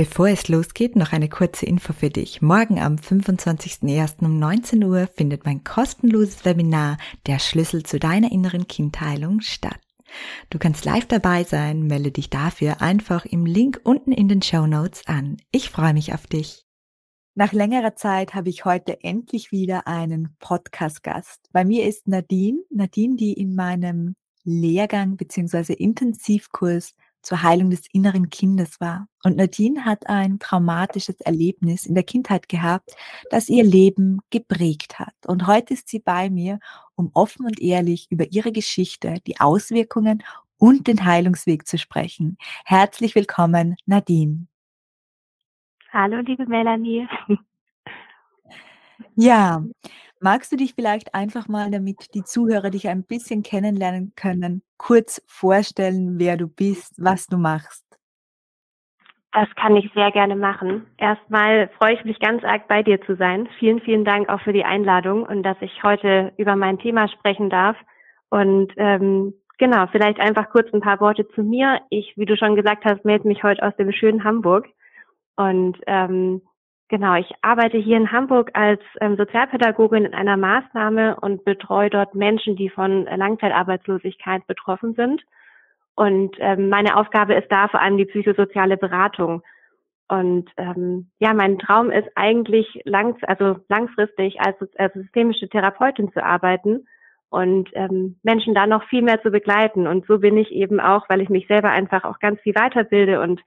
Bevor es losgeht, noch eine kurze Info für dich. Morgen am 25.01. um 19 Uhr findet mein kostenloses Webinar Der Schlüssel zu deiner inneren Kindheilung statt. Du kannst live dabei sein, melde dich dafür einfach im Link unten in den Show Notes an. Ich freue mich auf dich. Nach längerer Zeit habe ich heute endlich wieder einen Podcast-Gast. Bei mir ist Nadine, Nadine, die in meinem Lehrgang bzw. Intensivkurs zur Heilung des inneren Kindes war. Und Nadine hat ein traumatisches Erlebnis in der Kindheit gehabt, das ihr Leben geprägt hat. Und heute ist sie bei mir, um offen und ehrlich über ihre Geschichte, die Auswirkungen und den Heilungsweg zu sprechen. Herzlich willkommen, Nadine. Hallo, liebe Melanie. Ja, magst du dich vielleicht einfach mal, damit die Zuhörer dich ein bisschen kennenlernen können, kurz vorstellen, wer du bist, was du machst? Das kann ich sehr gerne machen. Erstmal freue ich mich ganz arg bei dir zu sein. Vielen, vielen Dank auch für die Einladung und dass ich heute über mein Thema sprechen darf. Und ähm, genau, vielleicht einfach kurz ein paar Worte zu mir. Ich, wie du schon gesagt hast, melde mich heute aus dem schönen Hamburg. Und ähm, Genau, ich arbeite hier in Hamburg als ähm, Sozialpädagogin in einer Maßnahme und betreue dort Menschen, die von Langzeitarbeitslosigkeit betroffen sind. Und ähm, meine Aufgabe ist da vor allem die psychosoziale Beratung. Und ähm, ja, mein Traum ist eigentlich langs also langfristig als, als systemische Therapeutin zu arbeiten und ähm, Menschen da noch viel mehr zu begleiten. Und so bin ich eben auch, weil ich mich selber einfach auch ganz viel weiterbilde und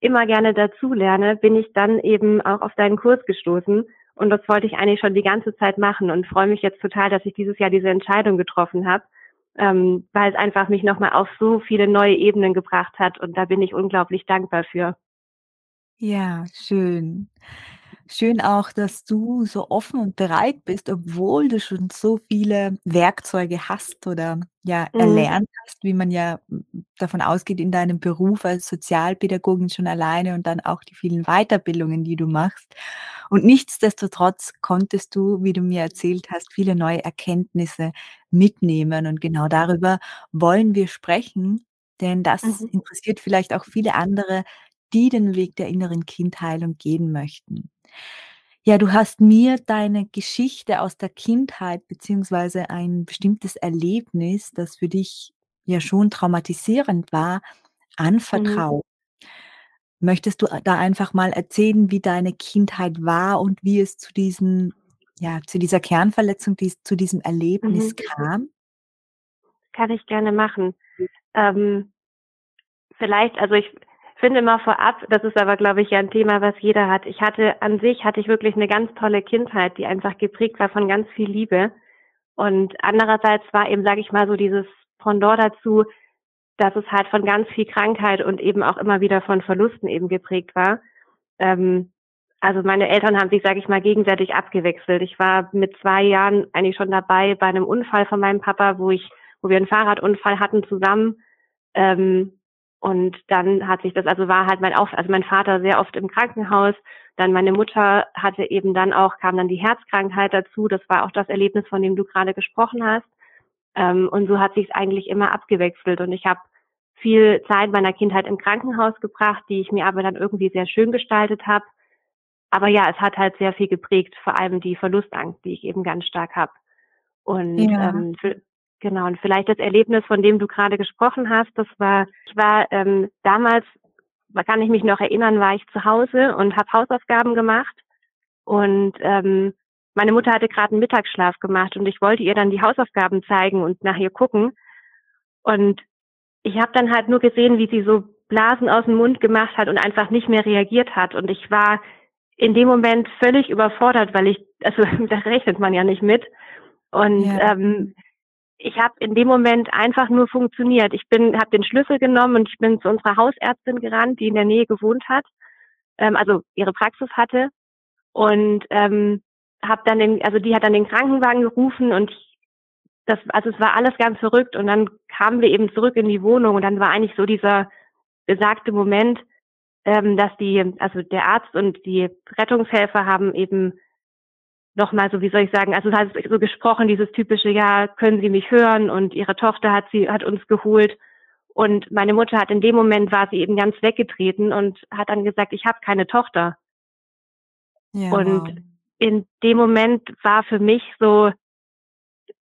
immer gerne dazu lerne, bin ich dann eben auch auf deinen Kurs gestoßen. Und das wollte ich eigentlich schon die ganze Zeit machen und freue mich jetzt total, dass ich dieses Jahr diese Entscheidung getroffen habe, ähm, weil es einfach mich nochmal auf so viele neue Ebenen gebracht hat. Und da bin ich unglaublich dankbar für. Ja, schön. Schön auch, dass du so offen und bereit bist, obwohl du schon so viele Werkzeuge hast oder ja mhm. erlernt hast, wie man ja davon ausgeht in deinem Beruf als Sozialpädagogin schon alleine und dann auch die vielen Weiterbildungen, die du machst. Und nichtsdestotrotz konntest du, wie du mir erzählt hast, viele neue Erkenntnisse mitnehmen. Und genau darüber wollen wir sprechen, denn das mhm. interessiert vielleicht auch viele andere, die den Weg der inneren Kindheilung gehen möchten. Ja, du hast mir deine Geschichte aus der Kindheit beziehungsweise ein bestimmtes Erlebnis, das für dich ja schon traumatisierend war, Mhm. anvertraut. Möchtest du da einfach mal erzählen, wie deine Kindheit war und wie es zu diesem ja, zu dieser Kernverletzung, dies zu diesem Erlebnis Mhm. kam? Kann ich gerne machen. Ähm, vielleicht also ich finde mal vorab, das ist aber, glaube ich, ja ein Thema, was jeder hat. Ich hatte an sich, hatte ich wirklich eine ganz tolle Kindheit, die einfach geprägt war von ganz viel Liebe. Und andererseits war eben, sage ich mal, so dieses Pendant dazu, dass es halt von ganz viel Krankheit und eben auch immer wieder von Verlusten eben geprägt war. Ähm, also meine Eltern haben sich, sage ich mal, gegenseitig abgewechselt. Ich war mit zwei Jahren eigentlich schon dabei bei einem Unfall von meinem Papa, wo ich, wo wir einen Fahrradunfall hatten zusammen. Ähm, und dann hat sich das, also war halt mein Auf, also mein Vater sehr oft im Krankenhaus. Dann meine Mutter hatte eben dann auch, kam dann die Herzkrankheit dazu. Das war auch das Erlebnis, von dem du gerade gesprochen hast. Ähm, und so hat sich es eigentlich immer abgewechselt. Und ich habe viel Zeit meiner Kindheit im Krankenhaus gebracht, die ich mir aber dann irgendwie sehr schön gestaltet habe. Aber ja, es hat halt sehr viel geprägt, vor allem die Verlustangst, die ich eben ganz stark habe. Und ja. ähm, für, Genau, und vielleicht das Erlebnis, von dem du gerade gesprochen hast, das war, ich war ähm, damals, kann ich mich noch erinnern, war ich zu Hause und habe Hausaufgaben gemacht und ähm, meine Mutter hatte gerade einen Mittagsschlaf gemacht und ich wollte ihr dann die Hausaufgaben zeigen und nach ihr gucken. Und ich habe dann halt nur gesehen, wie sie so Blasen aus dem Mund gemacht hat und einfach nicht mehr reagiert hat. Und ich war in dem Moment völlig überfordert, weil ich, also da rechnet man ja nicht mit. Und ja. ähm, ich habe in dem Moment einfach nur funktioniert. Ich bin, habe den Schlüssel genommen und ich bin zu unserer Hausärztin gerannt, die in der Nähe gewohnt hat. ähm, also ihre Praxis hatte und ähm, habe dann den, also die hat dann den Krankenwagen gerufen und ich, das, also es war alles ganz verrückt und dann kamen wir eben zurück in die Wohnung und dann war eigentlich so dieser besagte Moment, ähm, dass die, also der Arzt und die Rettungshelfer haben eben nochmal so, wie soll ich sagen, also es hat so gesprochen, dieses typische, ja, können Sie mich hören? Und ihre Tochter hat sie, hat uns geholt. Und meine Mutter hat in dem Moment war sie eben ganz weggetreten und hat dann gesagt, ich habe keine Tochter. Ja, und wow. in dem Moment war für mich so,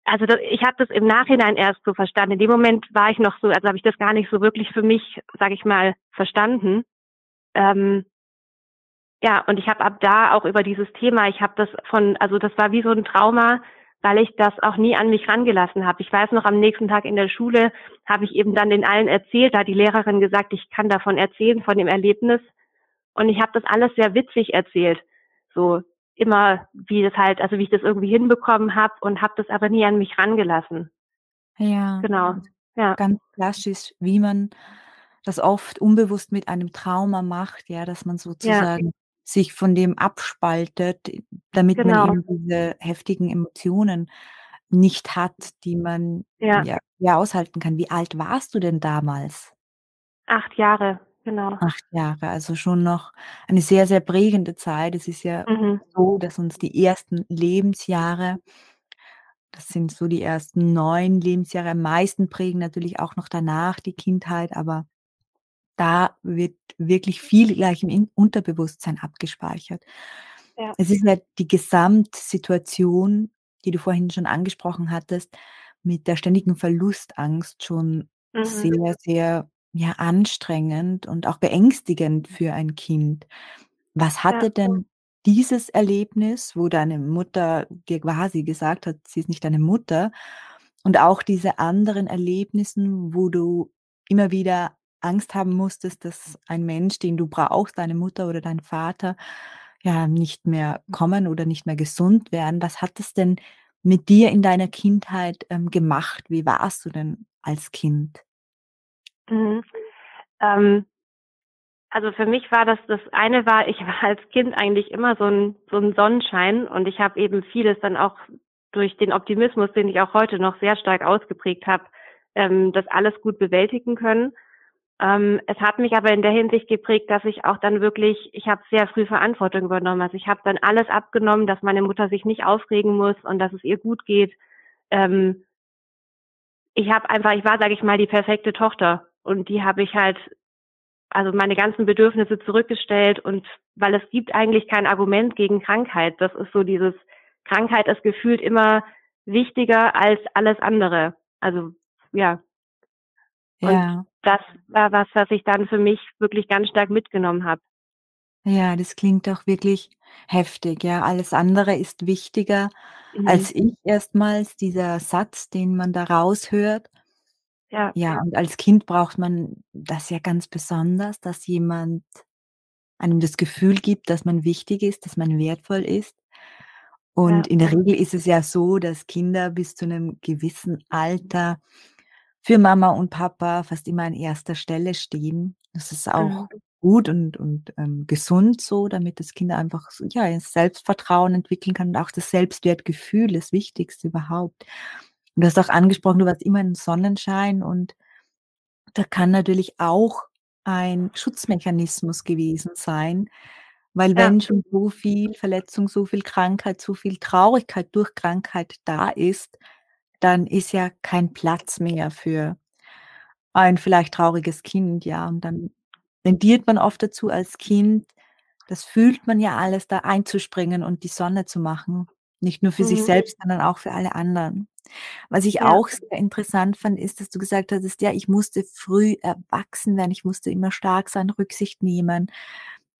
also das, ich habe das im Nachhinein erst so verstanden. In dem Moment war ich noch so, also habe ich das gar nicht so wirklich für mich, sage ich mal, verstanden. Ähm, ja, und ich habe ab da auch über dieses Thema, ich habe das von, also das war wie so ein Trauma, weil ich das auch nie an mich rangelassen habe. Ich weiß noch, am nächsten Tag in der Schule habe ich eben dann den allen erzählt, da hat die Lehrerin gesagt, ich kann davon erzählen, von dem Erlebnis. Und ich habe das alles sehr witzig erzählt. So immer, wie das halt, also wie ich das irgendwie hinbekommen habe und habe das aber nie an mich rangelassen. Ja. Genau. Ja. Ganz klassisch, wie man das oft unbewusst mit einem Trauma macht, ja, dass man sozusagen ja sich von dem abspaltet, damit genau. man eben diese heftigen Emotionen nicht hat, die man ja. ja. Ja, aushalten kann. Wie alt warst du denn damals? Acht Jahre, genau. Acht Jahre, also schon noch eine sehr, sehr prägende Zeit. Es ist ja mhm. so, dass uns die ersten Lebensjahre, das sind so die ersten neun Lebensjahre am meisten prägen, natürlich auch noch danach die Kindheit, aber da wird wirklich viel gleich im Unterbewusstsein abgespeichert. Ja. Es ist ja die Gesamtsituation, die du vorhin schon angesprochen hattest, mit der ständigen Verlustangst schon mhm. sehr, sehr ja, anstrengend und auch beängstigend für ein Kind. Was hatte ja. denn dieses Erlebnis, wo deine Mutter dir quasi gesagt hat, sie ist nicht deine Mutter, und auch diese anderen Erlebnissen, wo du immer wieder Angst haben musstest, dass ein Mensch, den du brauchst, deine Mutter oder dein Vater, ja, nicht mehr kommen oder nicht mehr gesund werden. Was hat es denn mit dir in deiner Kindheit ähm, gemacht? Wie warst du denn als Kind? Mhm. Ähm, also für mich war das, das eine war, ich war als Kind eigentlich immer so ein, so ein Sonnenschein und ich habe eben vieles dann auch durch den Optimismus, den ich auch heute noch sehr stark ausgeprägt habe, ähm, das alles gut bewältigen können. Ähm, es hat mich aber in der Hinsicht geprägt, dass ich auch dann wirklich, ich habe sehr früh Verantwortung übernommen. Also ich habe dann alles abgenommen, dass meine Mutter sich nicht aufregen muss und dass es ihr gut geht. Ähm, ich habe einfach, ich war, sage ich mal, die perfekte Tochter und die habe ich halt, also meine ganzen Bedürfnisse zurückgestellt und weil es gibt eigentlich kein Argument gegen Krankheit. Das ist so dieses Krankheit ist gefühlt immer wichtiger als alles andere. Also ja. Und ja das war was, was ich dann für mich wirklich ganz stark mitgenommen habe. Ja, das klingt auch wirklich heftig, ja. Alles andere ist wichtiger mhm. als ich erstmals, dieser Satz, den man da raushört. Ja. Ja, und als Kind braucht man das ja ganz besonders, dass jemand einem das Gefühl gibt, dass man wichtig ist, dass man wertvoll ist. Und ja. in der Regel ist es ja so, dass Kinder bis zu einem gewissen Alter für Mama und Papa fast immer an erster Stelle stehen. Das ist auch mhm. gut und, und ähm, gesund so, damit das Kind einfach ja, Selbstvertrauen entwickeln kann und auch das Selbstwertgefühl, das Wichtigste überhaupt. Und du hast auch angesprochen, du warst immer ein Sonnenschein und da kann natürlich auch ein Schutzmechanismus gewesen sein, weil ja. wenn schon so viel Verletzung, so viel Krankheit, so viel Traurigkeit durch Krankheit da ist, dann ist ja kein Platz mehr für ein vielleicht trauriges Kind, ja. Und dann tendiert man oft dazu als Kind, das fühlt man ja alles, da einzuspringen und die Sonne zu machen. Nicht nur für mhm. sich selbst, sondern auch für alle anderen. Was ich ja. auch sehr interessant fand, ist, dass du gesagt hattest, ja, ich musste früh erwachsen werden, ich musste immer stark sein, Rücksicht nehmen.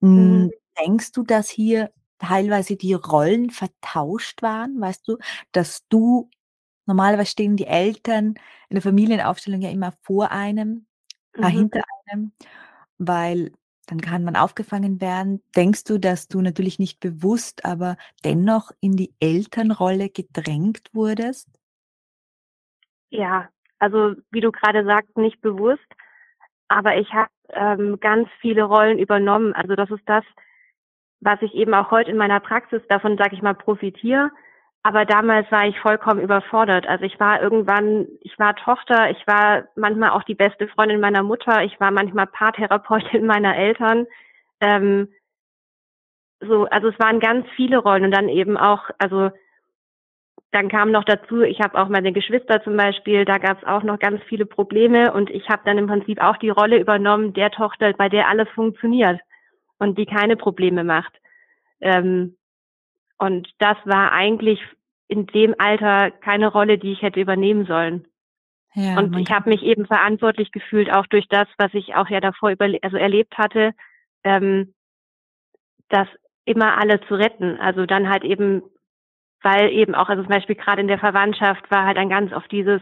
Hm, mhm. Denkst du, dass hier teilweise die Rollen vertauscht waren, weißt du, dass du Normalerweise stehen die Eltern in der Familienaufstellung ja immer vor einem, äh, mhm. hinter einem, weil dann kann man aufgefangen werden. Denkst du, dass du natürlich nicht bewusst, aber dennoch in die Elternrolle gedrängt wurdest? Ja, also wie du gerade sagst, nicht bewusst, aber ich habe ähm, ganz viele Rollen übernommen. Also das ist das, was ich eben auch heute in meiner Praxis davon, sage ich mal, profitiere. Aber damals war ich vollkommen überfordert. Also ich war irgendwann, ich war Tochter, ich war manchmal auch die beste Freundin meiner Mutter, ich war manchmal Paartherapeutin meiner Eltern. Ähm, so, also es waren ganz viele Rollen und dann eben auch, also dann kam noch dazu, ich habe auch meine Geschwister zum Beispiel, da gab es auch noch ganz viele Probleme und ich habe dann im Prinzip auch die Rolle übernommen der Tochter, bei der alles funktioniert und die keine Probleme macht. Ähm, und das war eigentlich in dem Alter keine Rolle, die ich hätte übernehmen sollen. Ja, und ich habe mich eben verantwortlich gefühlt, auch durch das, was ich auch ja davor also erlebt hatte, ähm, das immer alle zu retten. Also dann halt eben, weil eben auch, also zum Beispiel gerade in der Verwandtschaft war halt dann ganz oft dieses,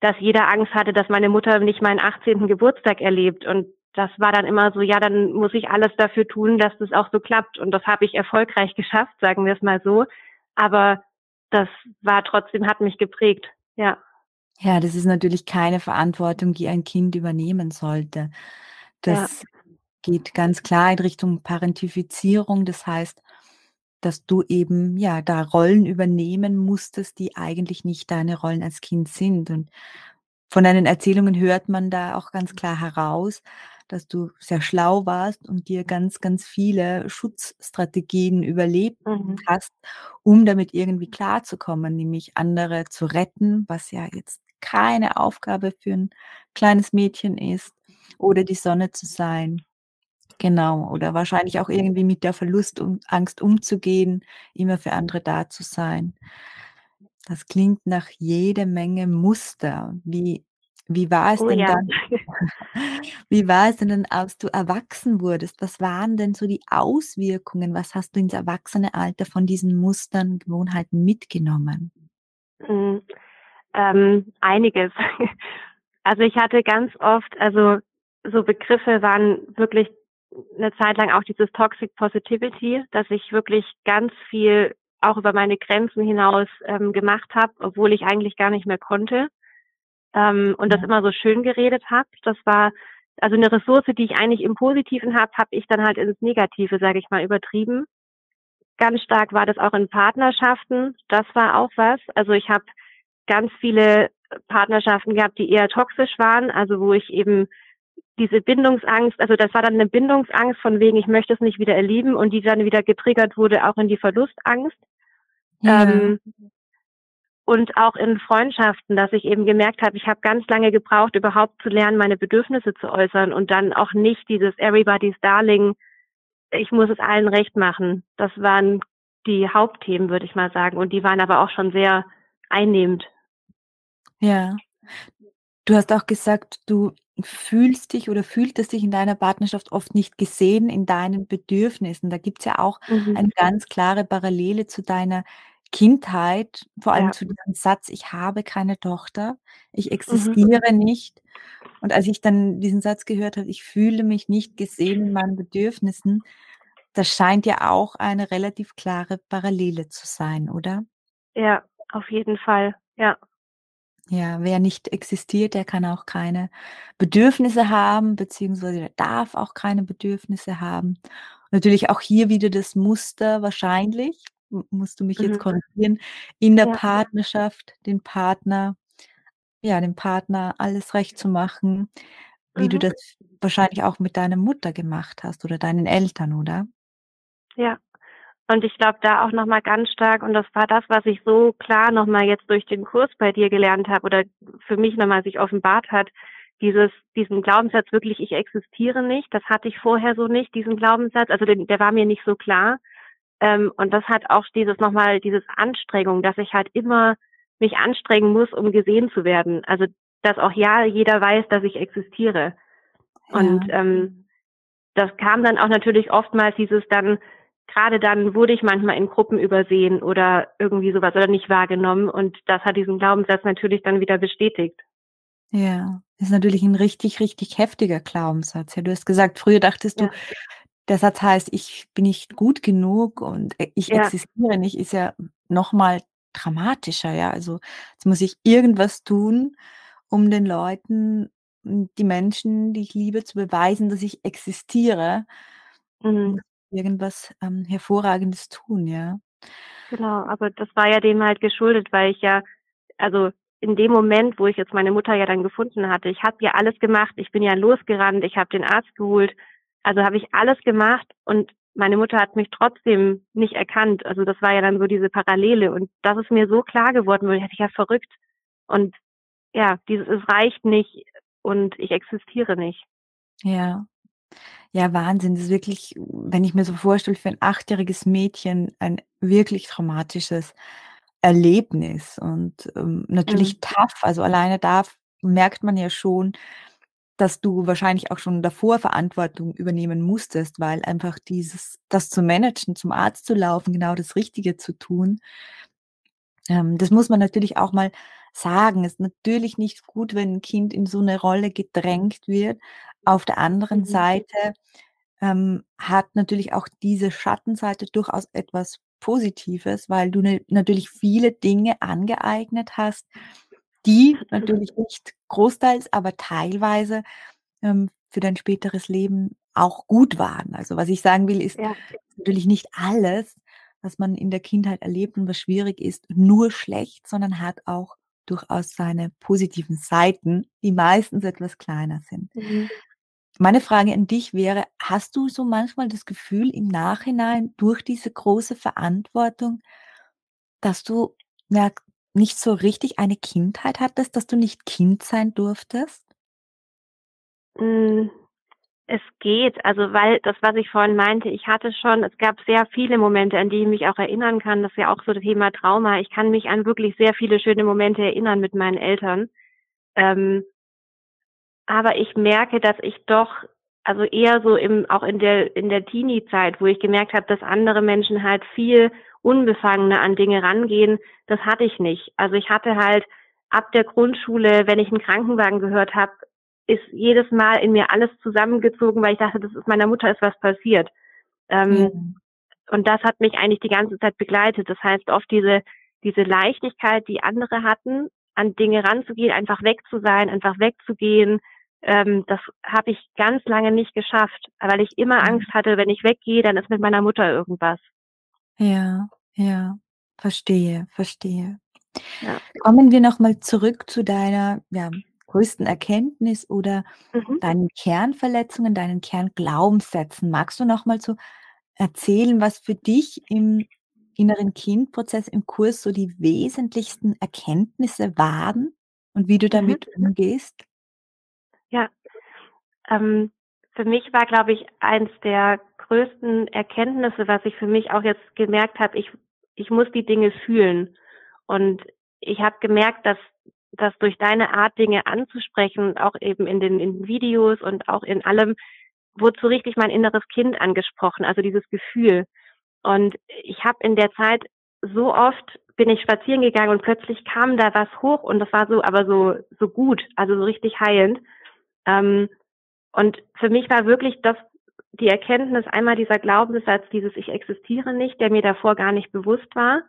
dass jeder Angst hatte, dass meine Mutter nicht meinen 18. Geburtstag erlebt. Und das war dann immer so, ja, dann muss ich alles dafür tun, dass das auch so klappt. Und das habe ich erfolgreich geschafft, sagen wir es mal so. Aber das war trotzdem, hat mich geprägt, ja. Ja, das ist natürlich keine Verantwortung, die ein Kind übernehmen sollte. Das ja. geht ganz klar in Richtung Parentifizierung. Das heißt, dass du eben ja da Rollen übernehmen musstest, die eigentlich nicht deine Rollen als Kind sind. Und von deinen Erzählungen hört man da auch ganz klar heraus, dass du sehr schlau warst und dir ganz, ganz viele Schutzstrategien überlebt mhm. hast, um damit irgendwie klarzukommen, nämlich andere zu retten, was ja jetzt keine Aufgabe für ein kleines Mädchen ist, oder die Sonne zu sein. Genau, oder wahrscheinlich auch irgendwie mit der Verlustangst umzugehen, immer für andere da zu sein. Das klingt nach jede Menge Muster. Wie wie war es Oh denn ja. dann wie war es denn dann, als du erwachsen wurdest? Was waren denn so die Auswirkungen? Was hast du ins Erwachsenealter von diesen Mustern, Gewohnheiten mitgenommen? Mhm. Ähm, einiges. Also ich hatte ganz oft, also so Begriffe waren wirklich eine Zeit lang auch dieses Toxic Positivity, dass ich wirklich ganz viel auch über meine Grenzen hinaus ähm, gemacht habe, obwohl ich eigentlich gar nicht mehr konnte ähm, und das immer so schön geredet habe. Das war also eine Ressource, die ich eigentlich im Positiven habe, habe ich dann halt ins Negative, sage ich mal, übertrieben. Ganz stark war das auch in Partnerschaften. Das war auch was. Also ich habe ganz viele Partnerschaften gehabt, die eher toxisch waren, also wo ich eben diese Bindungsangst, also das war dann eine Bindungsangst von wegen, ich möchte es nicht wieder erleben und die dann wieder getriggert wurde auch in die Verlustangst. Ja. Ähm, und auch in Freundschaften, dass ich eben gemerkt habe, ich habe ganz lange gebraucht, überhaupt zu lernen, meine Bedürfnisse zu äußern und dann auch nicht dieses Everybody's Darling, ich muss es allen recht machen. Das waren die Hauptthemen, würde ich mal sagen. Und die waren aber auch schon sehr einnehmend. Ja. Du hast auch gesagt, du fühlst dich oder fühltest dich in deiner Partnerschaft oft nicht gesehen in deinen Bedürfnissen. Da gibt es ja auch mhm. eine ganz klare Parallele zu deiner Kindheit, vor allem Ja. zu diesem Satz: „Ich habe keine Tochter, ich Mhm. existiere nicht.“ Und als ich dann diesen Satz gehört habe: „Ich fühle mich nicht gesehen in meinen Bedürfnissen“, das scheint ja auch eine relativ klare Parallele zu sein, oder? Ja, auf jeden Fall, ja. Ja, wer nicht existiert, der kann auch keine Bedürfnisse haben, beziehungsweise der darf auch keine Bedürfnisse haben. Natürlich auch hier wieder das Muster wahrscheinlich musst du mich jetzt Mhm. korrigieren, in der Ja. Partnerschaft den Partner ja, dem Partner alles recht zu machen, wie du Mhm. das wahrscheinlich auch mit deiner Mutter gemacht hast oder deinen Eltern, oder? Ja. Und ich glaube da auch noch mal ganz stark und das war das, was ich so klar noch mal jetzt durch den Kurs bei dir gelernt habe oder für mich noch mal sich offenbart hat, dieses diesen Glaubenssatz wirklich: „Ich existiere nicht“, das hatte ich vorher so nicht, diesen Glaubenssatz. Also, den der war mir nicht so klar. Ähm, und das hat auch dieses nochmal, dieses Anstrengung, dass ich halt immer mich anstrengen muss, um gesehen zu werden. Also, dass auch ja jeder weiß, dass ich existiere. Ja. Und ähm, das kam dann auch natürlich oftmals dieses dann, gerade dann wurde ich manchmal in Gruppen übersehen oder irgendwie sowas oder nicht wahrgenommen. Und das hat diesen Glaubenssatz natürlich dann wieder bestätigt. Ja, ist natürlich ein richtig, richtig heftiger Glaubenssatz. Ja, du hast gesagt, früher dachtest ja. du, der Satz heißt: „Ich bin nicht gut genug und e ich Ja. existiere nicht“, ist ja noch mal dramatischer, ja. Also, jetzt muss ich irgendwas tun, um den Leuten die Menschen, die ich liebe, zu beweisen, dass ich existiere, Mhm. irgendwas, ähm, Hervorragendes tun, ja. Genau, aber das war ja dem halt geschuldet, weil ich ja also, in dem Moment, wo ich jetzt meine Mutter ja dann gefunden hatte ich habe ja alles gemacht. Ich bin ja losgerannt, ich habe den Arzt geholt. Also, habe ich alles gemacht und meine Mutter hat mich trotzdem nicht erkannt. Also, das war ja dann so diese Parallele und das ist mir so klar geworden, weil ich ja verrückt. Und ja, dieses „Es reicht nicht und ich existiere nicht“. Ja. Ja, Wahnsinn. Das ist wirklich wenn ich mir so vorstelle, für ein achtjähriges Mädchen ein wirklich traumatisches Erlebnis und, ähm, Mhm. natürlich tough. Also, alleine da merkt man ja schon, dass du wahrscheinlich auch schon davor Verantwortung übernehmen musstest, weil einfach dieses das zu managen, zum Arzt zu laufen, genau das Richtige zu tun ähm, das muss man natürlich auch mal sagen. Ist natürlich nicht gut, wenn 'n Kind in so 'ne Rolle gedrängt wird. Auf der anderen Mhm. Seite, ähm, hat natürlich auch diese Schattenseite durchaus etwas Positives, weil du ne natürlich viele Dinge angeeignet hast, die natürlich nicht großteils, aber teilweise, ähm, für dein späteres Leben auch gut waren. Also, was ich sagen will, ist Ja. natürlich nicht alles, was man in der Kindheit erlebt und was schwierig ist, nur schlecht, sondern hat auch durchaus seine positiven Seiten, die meistens etwas kleiner sind. Mhm. Meine Frage an dich wäre: Hast du so manchmal das Gefühl im Nachhinein durch diese große Verantwortung dass du, ja, nicht so richtig eine Kindheit hattest, dass du nicht Kind sein durftest? Hm, es geht. Also, weil das, was ich vorhin meinte, ich hatte schon es gab sehr viele Momente, an die ich mich auch erinnern kann. Das ist ja auch so das Thema Trauma. Ich kann mich an wirklich sehr viele schöne Momente erinnern mit meinen Eltern. Ähm aber ich merke, dass ich doch also, eher so im auch in der in der Teenie-Zeit, wo ich gemerkt habe, dass andere Menschen halt viel unbefangener an Dinge rangehen, das hatte ich nicht. Also, ich hatte halt ab der Grundschule, wenn ich 'n Krankenwagen gehört habe, ist jedes Mal in mir alles zusammengezogen, weil ich dachte, das ist meiner Mutter ist was passiert. Ähm, und das hat mich eigentlich die ganze Zeit begleitet. Das heißt, oft diese diese Leichtigkeit, die andere hatten, an Dinge ranzugehen, einfach weg zu sein, einfach wegzugehen, ähm, das habe ich ganz lange nicht geschafft, weil ich immer Mhm. Angst hatte, wenn ich weggehe, dann ist mit meiner Mutter irgendwas. Ja, ja, verstehe, verstehe. Ja. Kommen wir noch mal zurück zu deiner, ja, größten Erkenntnis oder Mhm. deinen Kernverletzungen, deinen Kernglaubenssätzen. Magst du noch mal so erzählen, was für dich im Inneren-Kind-Prozess im Kurs so die wesentlichsten Erkenntnisse waren und wie du Mhm. damit umgehst? Ja. Ähm, für mich war, glaube ich, eins der größten Erkenntnisse, was ich für mich auch jetzt gemerkt habe, ich ich muss die Dinge fühlen. Und ich habe gemerkt, dass dass durch deine Art, Dinge anzusprechen, auch eben in den in Videos und auch in allem, wurde so richtig mein inneres Kind angesprochen, also dieses Gefühl. Und ich habe in der Zeit so oft bin ich spazieren gegangen und plötzlich kam da was hoch und das war so aber so so gut, also so richtig heilend. Ähm, und für mich war wirklich das die Erkenntnis einmal dieser Glaubenssatz, dieses „Ich existiere nicht“, der mir davor gar nicht bewusst war.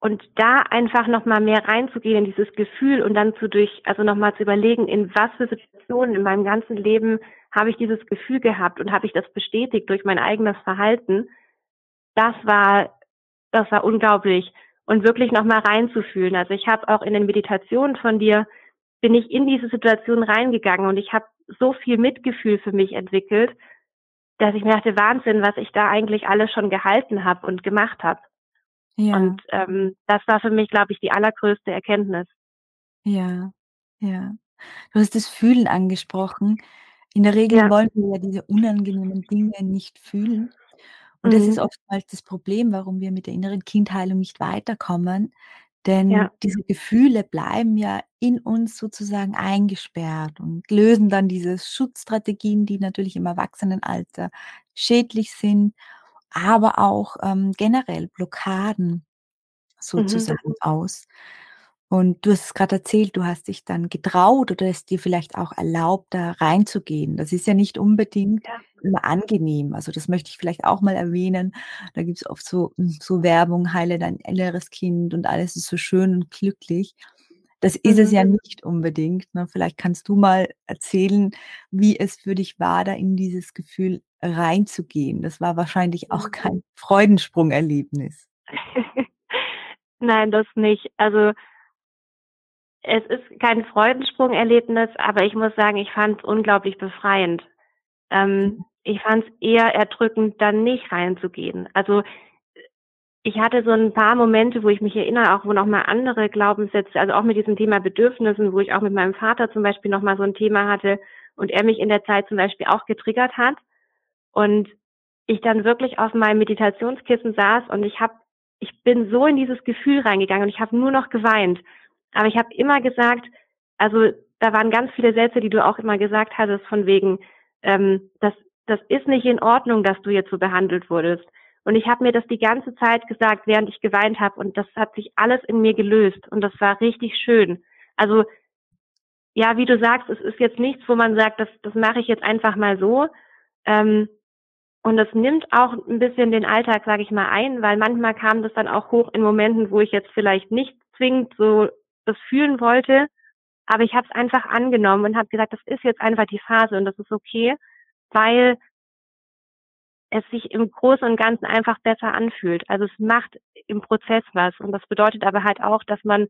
Und da einfach noch mal mehr reinzugehen in dieses Gefühl und dann zu durch also, noch mal zu überlegen, in was für Situationen in meinem ganzen Leben habe ich dieses Gefühl gehabt und habe ich das bestätigt durch mein eigenes Verhalten. Das war das war unglaublich und wirklich noch mal reinzufühlen. Also, ich habe auch in den Meditationen von dir bin ich in diese Situation reingegangen und ich habe so viel Mitgefühl für mich entwickelt, dass ich mir dachte: „Wahnsinn, was ich da eigentlich alles schon gehalten habe und gemacht habe.“ Ja. Und, ähm, das war für mich, glaube ich, die allergrößte Erkenntnis. Ja, ja. Du hast das Fühlen angesprochen. In der Regel Ja. wollen wir ja diese unangenehmen Dinge nicht fühlen. Und das ist Mhm. oftmals das Problem, warum wir mit der inneren Kindheilung nicht weiterkommen, denn Ja. diese Gefühle bleiben ja in uns sozusagen eingesperrt und lösen dann diese Schutzstrategien, die natürlich im Erwachsenenalter schädlich sind, aber auch, ähm, generell Blockaden Mhm. sozusagen aus. Und du hast es grad erzählt, du hast dich dann getraut oder es dir vielleicht auch erlaubt, da reinzugehen. Das ist ja nicht unbedingt Ja. immer angenehm. Also, das möchte ich vielleicht auch mal erwähnen. Da gibt's oft so hm, so Werbung: „Heile dein inneres Kind und alles ist so schön und glücklich.“ Das ist es Mhm. ja nicht unbedingt, ne? Vielleicht kannst du mal erzählen, wie es für dich war, da in dieses Gefühl reinzugehen. Das war wahrscheinlich auch Mhm. kein Freudensprung-Erlebnis. Nein, das nicht. Also es ist kein Freudensprung-Erlebnis, aber ich muss sagen, ich fand's unglaublich befreiend. Ähm, ich fand's eher erdrückend, da nicht reinzugehen. Also ich hatte so ein paar Momente, wo ich mich erinnere, auch wo noch mal andere Glaubenssätze also auch mit diesem Thema Bedürfnissen, wo ich auch mit meinem Vater zum Beispiel noch mal so ein Thema hatte und er mich in der Zeit zum Beispiel auch getriggert hat und ich dann wirklich auf meinem Meditationskissen saß und ich habe ich bin so in dieses Gefühl reingegangen und ich habe nur noch geweint. Aber ich habe immer gesagt also, da waren ganz viele Sätze, die du auch immer gesagt hattest von wegen, ähm, das das ist nicht in Ordnung, dass du jetzt so behandelt wurdest. Und ich habe mir das die ganze Zeit gesagt, während ich geweint habe und das hat sich alles in mir gelöst und das war richtig schön. Also ja, wie du sagst, es ist jetzt nichts, wo man sagt, das, das mache ich jetzt einfach mal so. Ähm, und das nimmt auch ein bisschen den Alltag, sage ich mal, ein, weil manchmal kam das dann auch hoch in Momenten, wo ich jetzt vielleicht nicht zwingend so das fühlen wollte, aber ich habe es einfach angenommen und habe gesagt, das ist jetzt einfach die Phase und das ist okay, weil es sich im Großen und Ganzen einfach besser anfühlt. Also es macht im Prozess was. Und das bedeutet aber halt auch, dass man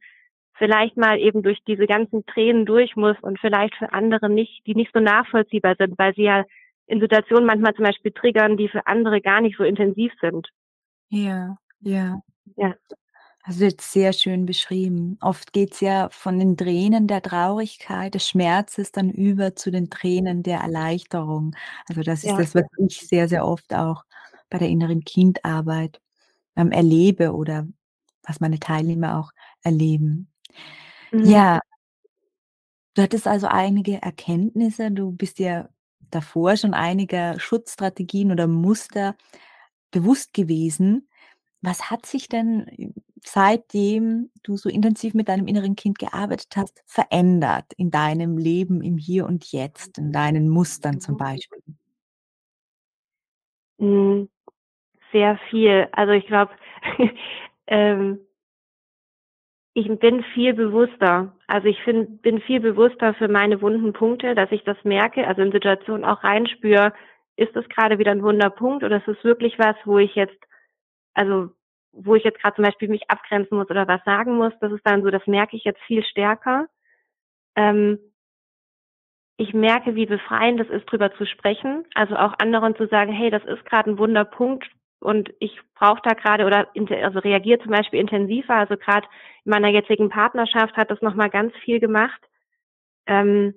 vielleicht mal eben durch diese ganzen Tränen durch muss und vielleicht für andere nicht, die nicht so nachvollziehbar sind, weil sie ja in Situationen manchmal zum Beispiel triggern, die für andere gar nicht so intensiv sind. Ja, ja. Ja. Du jetzt sehr schön beschrieben. Oft geht's ja von den Tränen der Traurigkeit, des Schmerzes dann über zu den Tränen der Erleichterung. Also, das ist Ja. das, was ich sehr, sehr oft auch bei der inneren Kindarbeit, ähm, erlebe oder was meine Teilnehmer auch erleben. Mhm. Ja. Du hattest also einige Erkenntnisse. Du bist dir davor schon einiger Schutzstrategien oder Muster bewusst gewesen. Was hat sich denn, äh, seitdem du so intensiv mit deinem inneren Kind gearbeitet hast, verändert in deinem Leben im Hier und Jetzt, in deinen Mustern zum Beispiel? Hm, sehr viel. Also, ich glaube, ähm ich bin viel bewusster. Also, ich fin bin viel bewusster für meine wunden Punkte, dass ich das merke, also in Situationen auch reinspüre, ist das grade wieder 'n wunder Punkt oder ist es wirklich was, wo ich jetzt also, wo ich jetzt grad zum Beispiel mich abgrenzen muss oder was sagen muss? Das ist dann so das merke ich jetzt viel stärker. Ähm ich merke, wie befreiend es ist, drüber zu sprechen, also auch anderen zu sagen: „Hey, das ist grad 'n wunder Punkt und ich brauche da grade oder also, reagiere zum Beispiel intensiver.“ Also, grad in meiner jetzigen Partnerschaft hat das noch mal ganz viel gemacht. Ähm,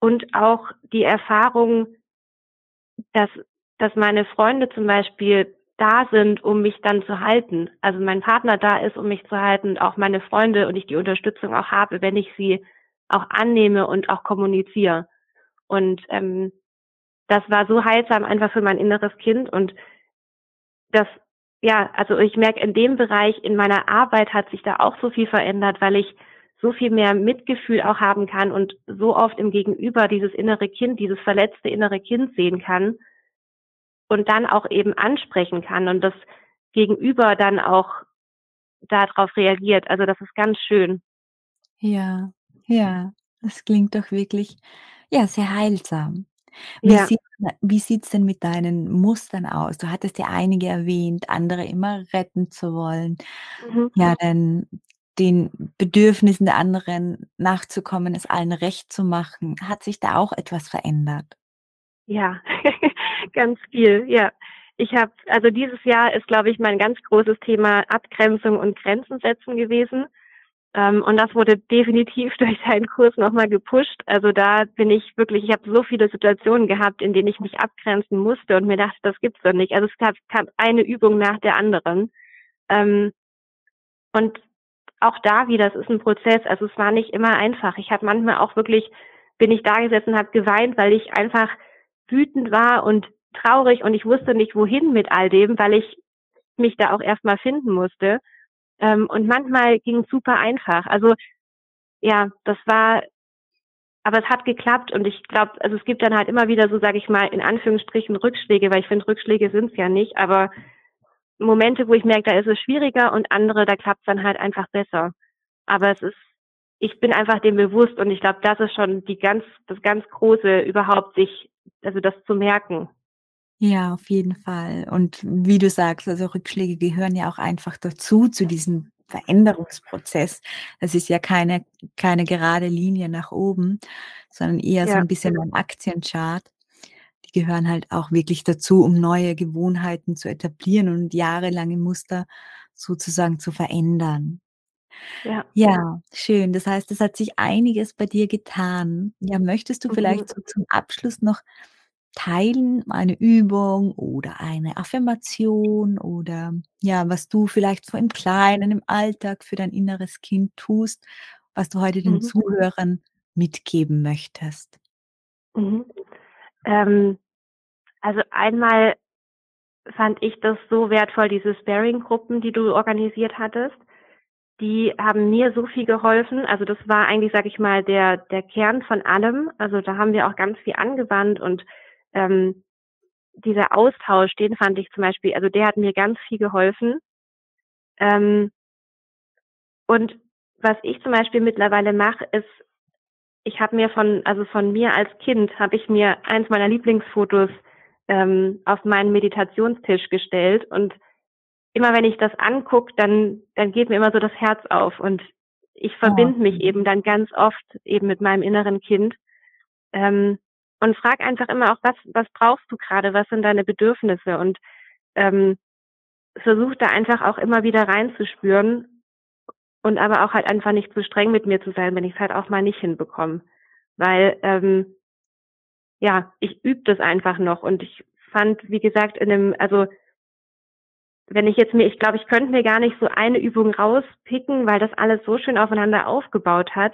und auch die Erfahrung dass dass meine Freunde zum Beispiel da sind, um mich dann zu halten. Also, mein Partner da ist, um mich zu halten, auch meine Freunde und ich die Unterstützung auch habe, wenn ich sie auch annehme und auch kommuniziere. Und, ähm, das war so heilsam einfach für mein inneres Kind und das ja, also, ich merke in dem Bereich in meiner Arbeit hat sich da auch so viel verändert, weil ich so viel mehr Mitgefühl auch haben kann und so oft im Gegenüber dieses innere Kind, dieses verletzte innere Kind sehen kann und dann auch eben ansprechen kann und das Gegenüber dann auch da drauf reagiert. Also, das ist ganz schön. Ja, ja, das klingt doch wirklich, ja, sehr heilsam. Wie Ja. sieht wie sieht's denn mit deinen Mustern aus? Du hattest ja einige erwähnt, andere immer retten zu wollen, Mhm. ja, dann den Bedürfnissen der anderen nachzukommen, es allen recht zu machen. Hat sich da auch etwas verändert? Ja, ganz viel, ja. Ich habe also, dieses Jahr ist, glaube ich, mein ganz großes Thema Abgrenzung und Grenzen setzen gewesen. Ähm, und das wurde definitiv durch deinen Kurs noch mal gepusht. Also, da bin ich wirklich ich habe so viele Situationen gehabt, in denen ich mich abgrenzen musste und mir dachte: „Das gibt's doch nicht.“ Also, es gab kam eine Übung nach der anderen. Ähm, und auch da wieder, es ist 'n Prozess. Also, es war nicht immer einfach. Ich habe manchmal auch wirklich bin ich dagesessen und habe geweint, weil ich einfach wütend war und traurig und ich wusste nicht, wohin mit all dem, weil ich mich da auch erst mal finden musste. Ähm, und manchmal ging's super einfach. Also, ja, das war aber es hat geklappt und ich glaube also, es gibt dann halt immer wieder so, sage ich mal, in Anführungsstrichen Rückschläge, weil ich finde, Rückschläge sind's ja nicht, aber Momente, wo ich merke, da ist es schwieriger und andere, da klappt's dann halt einfach besser. Aber es ist ich bin einfach dem bewusst und ich glaube, das ist schon die ganz, das ganz Große überhaupt, sich, also das zu merken. Ja, auf jeden Fall. Und wie du sagst, also Rückschläge gehören ja auch einfach dazu, zu diesem Veränderungsprozess. Es ist ja keine keine gerade Linie nach oben, sondern eher so Ja. 'n bisschen ein Aktienchart. Die gehören halt auch wirklich dazu, um neue Gewohnheiten zu etablieren und jahrelange Muster sozusagen zu verändern. Ja. Ja, schön. Das heißt, es hat sich einiges bei dir getan. Ja, möchtest du Mhm. vielleicht so zum Abschluss noch teilen, eine Übung oder eine Affirmation oder, ja, was du vielleicht so im Kleinen, im Alltag für dein inneres Kind tust, was du heute den Mhm. Zuhörern mitgeben möchtest? Mhm. Ähm, also einmal fand ich das so wertvoll, diese Sparing-Gruppen, die du organisiert hattest. Die haben mir so viel geholfen. Also das war eigentlich, sage ich mal, der der Kern von allem. Also da haben wir auch ganz viel angewandt und, ähm, dieser Austausch, den fand ich zum Beispiel also der hat mir ganz viel geholfen. Ähm und was ich zum Beispiel mittlerweile mache, ist, ich habe mir von also von mir als Kind habe ich mir eins meiner Lieblingsfotos, ähm, auf meinen Meditationstisch gestellt und immer wenn ich das angucke, dann dann geht mir immer so das Herz auf und ich verbinde mich mhm. eben dann ganz oft eben mit meinem inneren Kind, ähm, und frage einfach immer auch: „Was was brauchst du grade? Was sind deine Bedürfnisse?“ Und, ähm, versuche da einfach auch immer wieder reinzuspüren und aber auch halt einfach nicht zu streng mit mir zu sein, wenn ich's halt auch mal nicht hinbekomme. Weil, ähm ja, ich übe das einfach noch und ich fand, wie gesagt, in 'nem also wenn ich jetzt mir ich glaube, ich könnte mir gar nicht so eine Übung rauspicken, weil das alles so schön aufeinander aufgebaut hat.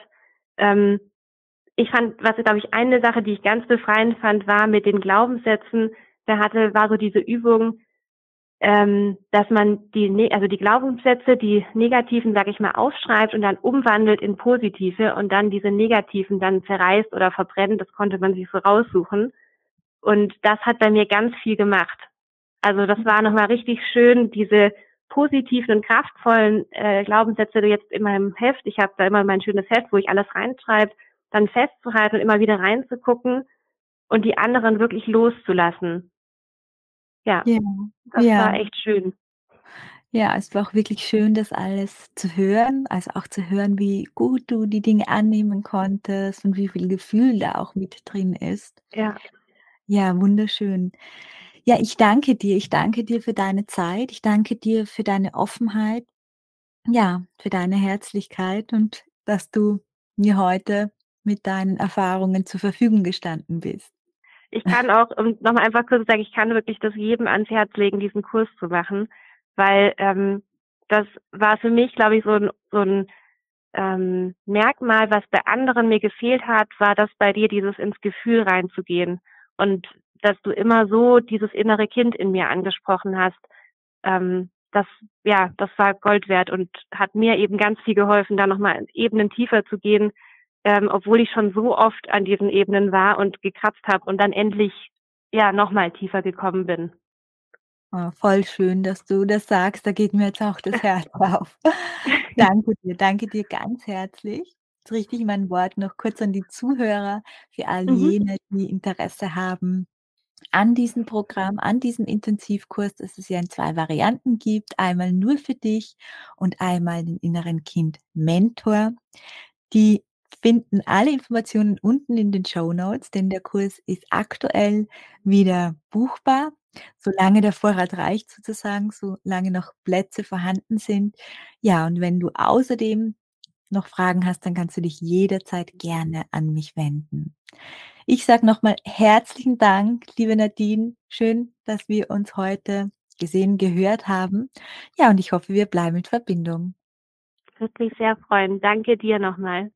Ähm, ich fand was glaube ich eine Sache, die ich ganz befreiend fand, war mit den Glaubenssätzen. Da hatte war so diese Übung, ähm, dass man die ne also die Glaubenssätze, die negativen, sage ich mal, aufschreibt und dann umwandelt in positive und dann diese negativen dann zerreißt oder verbrennt. Das konnte man sich so raussuchen. Und das hat bei mir ganz viel gemacht. Also, das war noch mal richtig schön, diese positiven und kraftvollen, äh, Glaubenssätze jetzt in meinem Heft ich habe da immer mein schönes Heft, wo ich alles reinschreibe, dann festzuhalten und immer wieder reinzugucken und die anderen wirklich loszulassen. Ja, Ja, das war ja. echt schön. Ja, es war auch wirklich schön, das alles zu hören, also auch zu hören, wie gut du die Dinge annehmen konntest und wie viel Gefühl da auch mit drin ist. Ja. Ja, wunderschön. Ja, ich danke dir. Ich danke dir für deine Zeit. Ich danke dir für deine Offenheit. Ja, für deine Herzlichkeit und dass du mir heute mit deinen Erfahrungen zur Verfügung gestanden bist. Ich kann auch, um noch mal einfach kurz sagen, ich kann wirklich das jedem ans Herz legen, diesen Kurs zu machen, weil, ähm, das war für mich, glaube ich, so 'n so 'n, ähm, Merkmal, was bei anderen mir gefehlt hat, war das bei dir, dieses ins Gefühl reinzugehen und dass du immer so dieses innere Kind in mir angesprochen hast. Ähm, das ja, das war Gold wert und hat mir eben ganz viel geholfen, da noch mal Ebenen tiefer zu gehen, ähm, obwohl ich schon so oft an diesen Ebenen war und gekratzt habe und dann endlich, ja, noch mal tiefer gekommen bin. Oh, voll schön, dass du das sagst. Da geht mir jetzt auch das Herz auf. Danke dir, danke dir ganz herzlich. Jetzt richte ich mein Wort noch kurz an die Zuhörer, für all Mhm. jene, die Interesse haben an diesem Programm, an diesem Intensivkurs, das es ja in 2 Varianten gibt, einmal nur für dich und einmal den inneren Kind-Mentor. Die finden alle Informationen unten in den Shownotes, denn der Kurs ist aktuell wieder buchbar, solange der Vorrat reicht sozusagen, solange noch Plätze vorhanden sind. Ja, und wenn du außerdem noch Fragen hast, dann kannst du dich jederzeit gerne an mich wenden. Ich sage noch mal herzlichen Dank, liebe Nadine. Schön, dass wir uns heute gesehen, gehört haben. Ja, und ich hoffe, wir bleiben in Verbindung. Würde mich sehr freuen. Danke dir noch mal.